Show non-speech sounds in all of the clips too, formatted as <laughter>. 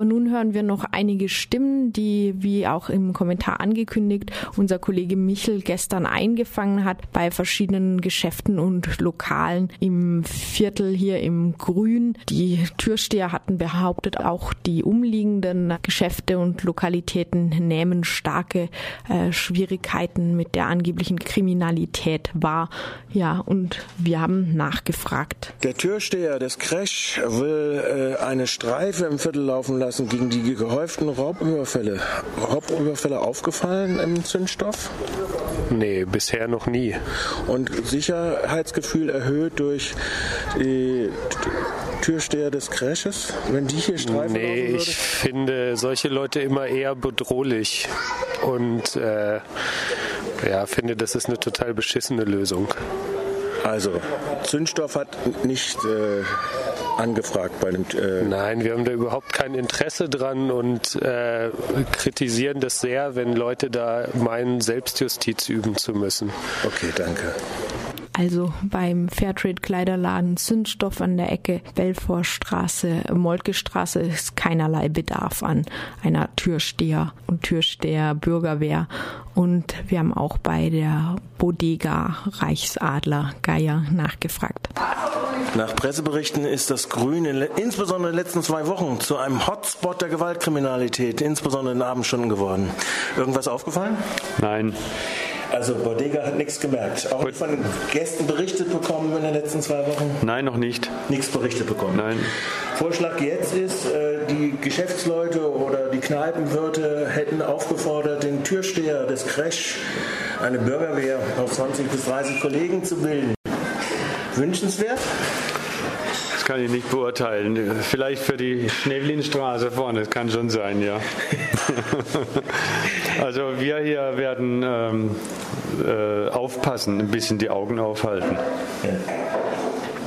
Und nun hören wir noch einige Stimmen, die, wie auch im Kommentar angekündigt, unser Kollege Michel gestern eingefangen hat bei verschiedenen Geschäften und Lokalen im Viertel hier im Grün. Die Türsteher hatten behauptet, auch die umliegenden Geschäfte und Lokalitäten nehmen starke äh, Schwierigkeiten mit der angeblichen Kriminalität wahr. Ja, und wir haben nachgefragt. Der Türsteher des Crash will äh, eine Streife im Viertel laufen lassen lassen gegen die gehäuften Raubüberfälle. Raubüberfälle aufgefallen im Zündstoff? Nee, bisher noch nie. Und Sicherheitsgefühl erhöht durch die Türsteher des Crashes, wenn die hier streifen? Nee, ich finde solche Leute immer eher bedrohlich und äh, ja, finde, das ist eine total beschissene Lösung. Also, Zündstoff hat nicht äh, angefragt bei dem. Äh Nein, wir haben da überhaupt kein Interesse dran und äh, kritisieren das sehr, wenn Leute da meinen, Selbstjustiz üben zu müssen. Okay, danke. Also beim Fairtrade Kleiderladen Zündstoff an der Ecke Belfortstraße, Moltke-Straße ist keinerlei Bedarf an einer Türsteher und Türsteher Bürgerwehr. Und wir haben auch bei der Bodega Reichsadler Geier nachgefragt. Nach Presseberichten ist das Grün in, insbesondere in den letzten zwei Wochen zu einem Hotspot der Gewaltkriminalität, insbesondere in den Abendstunden geworden. Irgendwas aufgefallen? Nein. Also Bodega hat nichts gemerkt. Auch nicht von den Gästen berichtet bekommen in den letzten zwei Wochen? Nein, noch nicht. Nichts berichtet bekommen? Nein. Vorschlag jetzt ist, äh, die Geschäftsleute oder die Kneipenwirte hätten aufgefordert, den Türsteher des Crash, eine Bürgerwehr aus 20 bis 30 Kollegen zu bilden. Wünschenswert? Das kann ich nicht beurteilen. Vielleicht für die Schneewlinstraße vorne, das kann schon sein, ja. <laughs> also wir hier werden ähm, äh, aufpassen, ein bisschen die Augen aufhalten. Ja.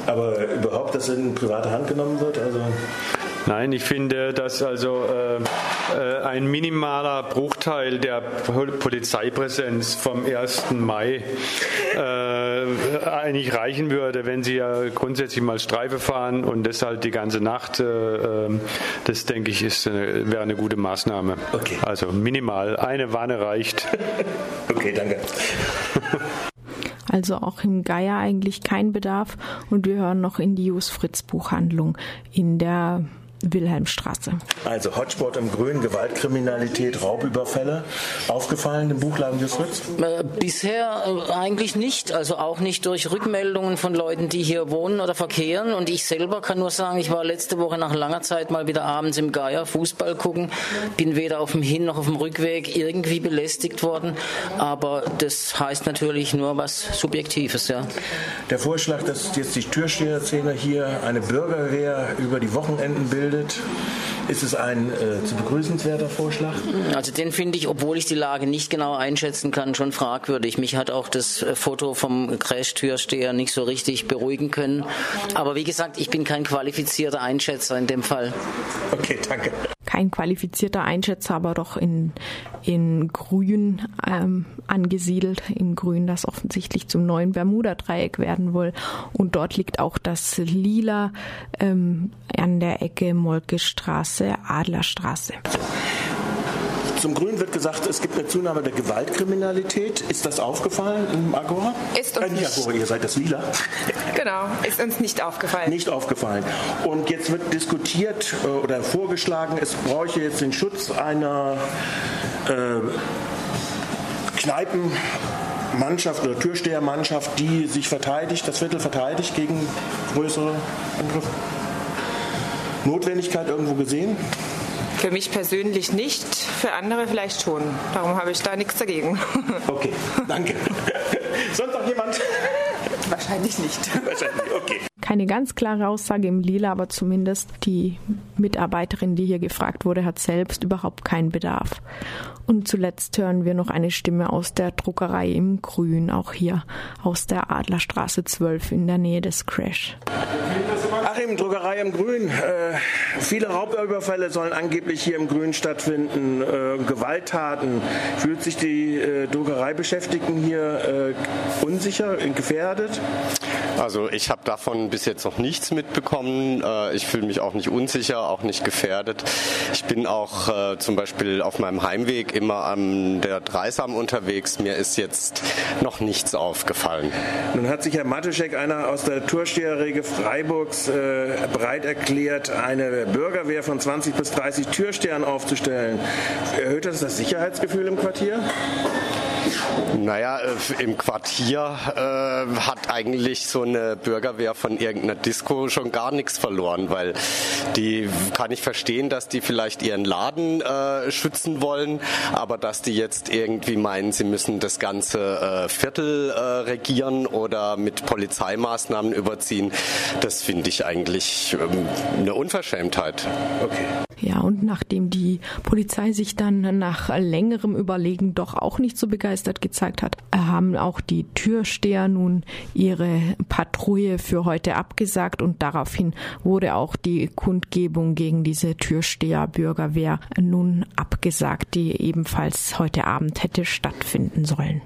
Aber überhaupt, dass in private Hand genommen wird? Also Nein, ich finde, dass also äh, äh, ein minimaler Bruchteil der Polizeipräsenz vom 1. Mai äh, eigentlich reichen würde, wenn sie ja grundsätzlich mal Streife fahren und deshalb die ganze Nacht. Äh, ähm, das denke ich ist wäre eine gute Maßnahme. Okay. Also minimal eine Wanne reicht. <laughs> okay, danke. also auch im Geier eigentlich kein Bedarf. Und wir hören noch in die Jus Fritz Buchhandlung in der Wilhelmstraße. Also Hotspot im Grün, Gewaltkriminalität, Raubüberfälle. Aufgefallen im Buchladen Jusritz? Äh, bisher äh, eigentlich nicht. Also auch nicht durch Rückmeldungen von Leuten, die hier wohnen oder verkehren. Und ich selber kann nur sagen, ich war letzte Woche nach langer Zeit mal wieder abends im Geier Fußball gucken. Bin weder auf dem Hin- noch auf dem Rückweg irgendwie belästigt worden. Aber das heißt natürlich nur was Subjektives, ja. Der Vorschlag, dass jetzt die Türsteherzähler hier eine Bürgerwehr über die Wochenenden bilden, gebildet. Ist es ein äh, zu begrüßenswerter Vorschlag? Also den finde ich, obwohl ich die Lage nicht genau einschätzen kann, schon fragwürdig. Mich hat auch das äh, Foto vom Crash-Türsteher nicht so richtig beruhigen können. Aber wie gesagt, ich bin kein qualifizierter Einschätzer in dem Fall. Okay, danke kein qualifizierter Einschätzer, aber doch in, in Grün ähm, angesiedelt, in Grün, das offensichtlich zum neuen Bermuda-Dreieck werden will. Und dort liegt auch das Lila ähm, an der Ecke Molkestraße, Adlerstraße. Zum Grün wird gesagt, es gibt eine Zunahme der Gewaltkriminalität. Ist das aufgefallen im Agora? Ist uns äh, nicht Agora, ihr seid das Lila. Genau, ist uns nicht aufgefallen. Nicht aufgefallen. Und jetzt wird diskutiert äh, oder vorgeschlagen, es bräuchte jetzt den Schutz einer äh, Kneipenmannschaft oder Türstehermannschaft, die sich verteidigt, das Viertel verteidigt gegen größere Angriffe. Notwendigkeit irgendwo gesehen? Für mich persönlich nicht, für andere vielleicht schon. Darum habe ich da nichts dagegen. <laughs> Okay, danke. <laughs> Sonst noch jemand? Wahrscheinlich nicht. <laughs> Wahrscheinlich, okay. Keine ganz klare Aussage im Lila, aber zumindest die Mitarbeiterin, die hier gefragt wurde, hat selbst überhaupt keinen Bedarf. Und zuletzt hören wir noch eine Stimme aus der Druckerei im Grün, auch hier aus der Adlerstraße 12 in der Nähe des Crash. Ach, Achim, Druckerei im Grün. Äh, viele Raubüberfälle sollen angeblich hier im Grün stattfinden. Äh, Gewalttaten. Fühlt sich die äh, Druckereibeschäftigten hier äh, unsicher, gefährdet? Also ich habe davon bis jetzt noch nichts mitbekommen. Äh, ich fühle mich auch nicht unsicher, auch nicht gefährdet. Ich bin auch äh, zum Beispiel auf meinem Heimweg immer an der Dreisam unterwegs. Mir ist jetzt noch nichts aufgefallen. Nun hat sich Herr Matuschek, einer aus der Türsteherrege Freiburgs, äh, bereit erklärt, eine Bürgerwehr von 20 bis 30 Türstehern aufzustellen. Erhöht das das Sicherheitsgefühl im Quartier? Naja, äh, im Quartier äh, hat eigentlich so eine Bürgerwehr von irgendeiner Disco schon gar nichts verloren, weil die kann ich verstehen, dass die vielleicht ihren Laden äh, schützen wollen, aber dass die jetzt irgendwie meinen, sie müssen das ganze äh, Viertel äh, regieren oder mit Polizeimaßnahmen überziehen, das finde ich eigentlich ähm, eine Unverschämtheit. Okay. Ja, und nachdem die Polizei sich dann nach längerem Überlegen doch auch nicht so begeistert gezeigt hat, haben auch die Türsteher nun ihre Patrouille für heute abgesagt und daraufhin wurde auch die Kundgebung gegen diese Türsteher-Bürgerwehr nun abgesagt, die ebenfalls heute Abend hätte stattfinden sollen.